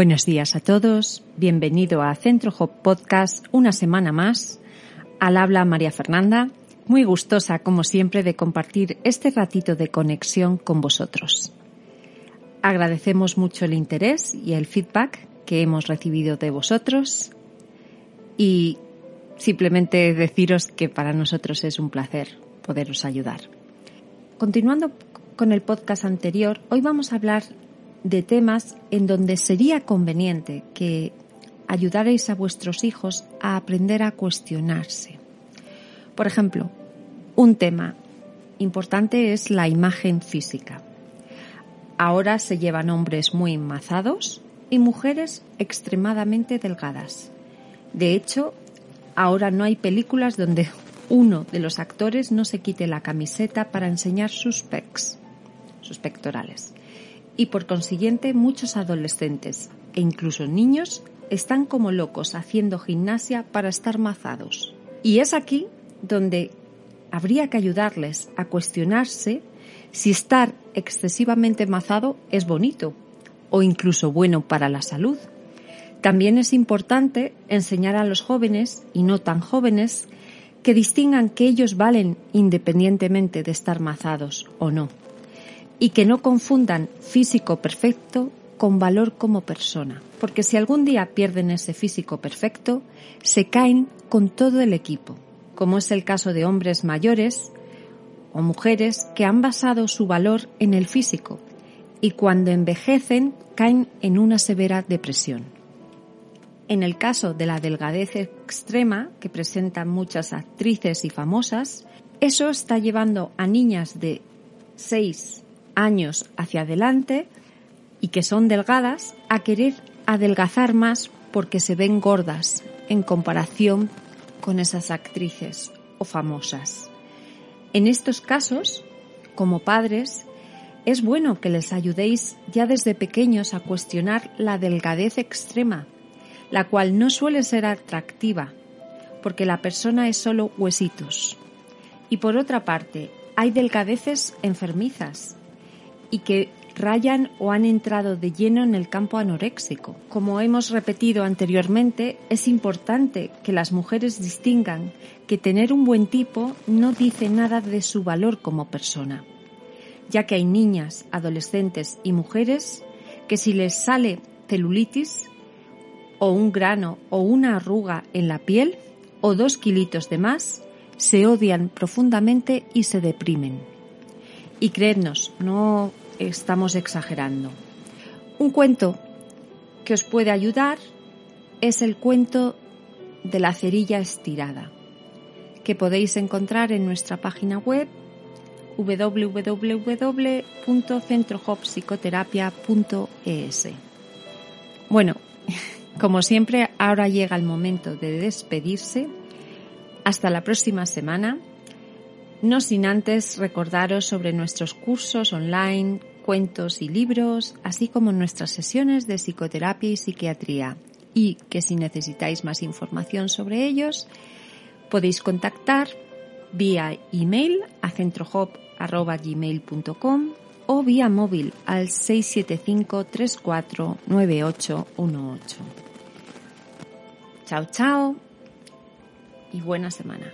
Buenos días a todos, bienvenido a Centro Hop Podcast una semana más. Al habla María Fernanda, muy gustosa como siempre de compartir este ratito de conexión con vosotros. Agradecemos mucho el interés y el feedback que hemos recibido de vosotros y simplemente deciros que para nosotros es un placer poderos ayudar. Continuando con el podcast anterior, hoy vamos a hablar de temas en donde sería conveniente que ayudaréis a vuestros hijos a aprender a cuestionarse. Por ejemplo, un tema importante es la imagen física. Ahora se llevan hombres muy enmazados y mujeres extremadamente delgadas. De hecho, ahora no hay películas donde uno de los actores no se quite la camiseta para enseñar sus pecs, sus pectorales y por consiguiente muchos adolescentes e incluso niños están como locos haciendo gimnasia para estar mazados. Y es aquí donde habría que ayudarles a cuestionarse si estar excesivamente mazado es bonito o incluso bueno para la salud. También es importante enseñar a los jóvenes y no tan jóvenes que distingan que ellos valen independientemente de estar mazados o no y que no confundan físico perfecto con valor como persona, porque si algún día pierden ese físico perfecto, se caen con todo el equipo, como es el caso de hombres mayores o mujeres que han basado su valor en el físico y cuando envejecen caen en una severa depresión. En el caso de la delgadez extrema que presentan muchas actrices y famosas, eso está llevando a niñas de 6 años hacia adelante y que son delgadas a querer adelgazar más porque se ven gordas en comparación con esas actrices o famosas. En estos casos, como padres, es bueno que les ayudéis ya desde pequeños a cuestionar la delgadez extrema, la cual no suele ser atractiva, porque la persona es solo huesitos. Y por otra parte, hay delgadeces enfermizas, y que rayan o han entrado de lleno en el campo anoréxico. Como hemos repetido anteriormente, es importante que las mujeres distingan que tener un buen tipo no dice nada de su valor como persona, ya que hay niñas, adolescentes y mujeres que si les sale celulitis o un grano o una arruga en la piel o dos kilitos de más, se odian profundamente y se deprimen. Y creednos, no estamos exagerando. Un cuento que os puede ayudar es el cuento de la cerilla estirada, que podéis encontrar en nuestra página web www.centrohopsicoterapia.es. Bueno, como siempre, ahora llega el momento de despedirse. Hasta la próxima semana no sin antes recordaros sobre nuestros cursos online, cuentos y libros, así como nuestras sesiones de psicoterapia y psiquiatría. Y que si necesitáis más información sobre ellos, podéis contactar vía email a centrohop.gmail.com o vía móvil al 675 349818. Chao, chao y buena semana.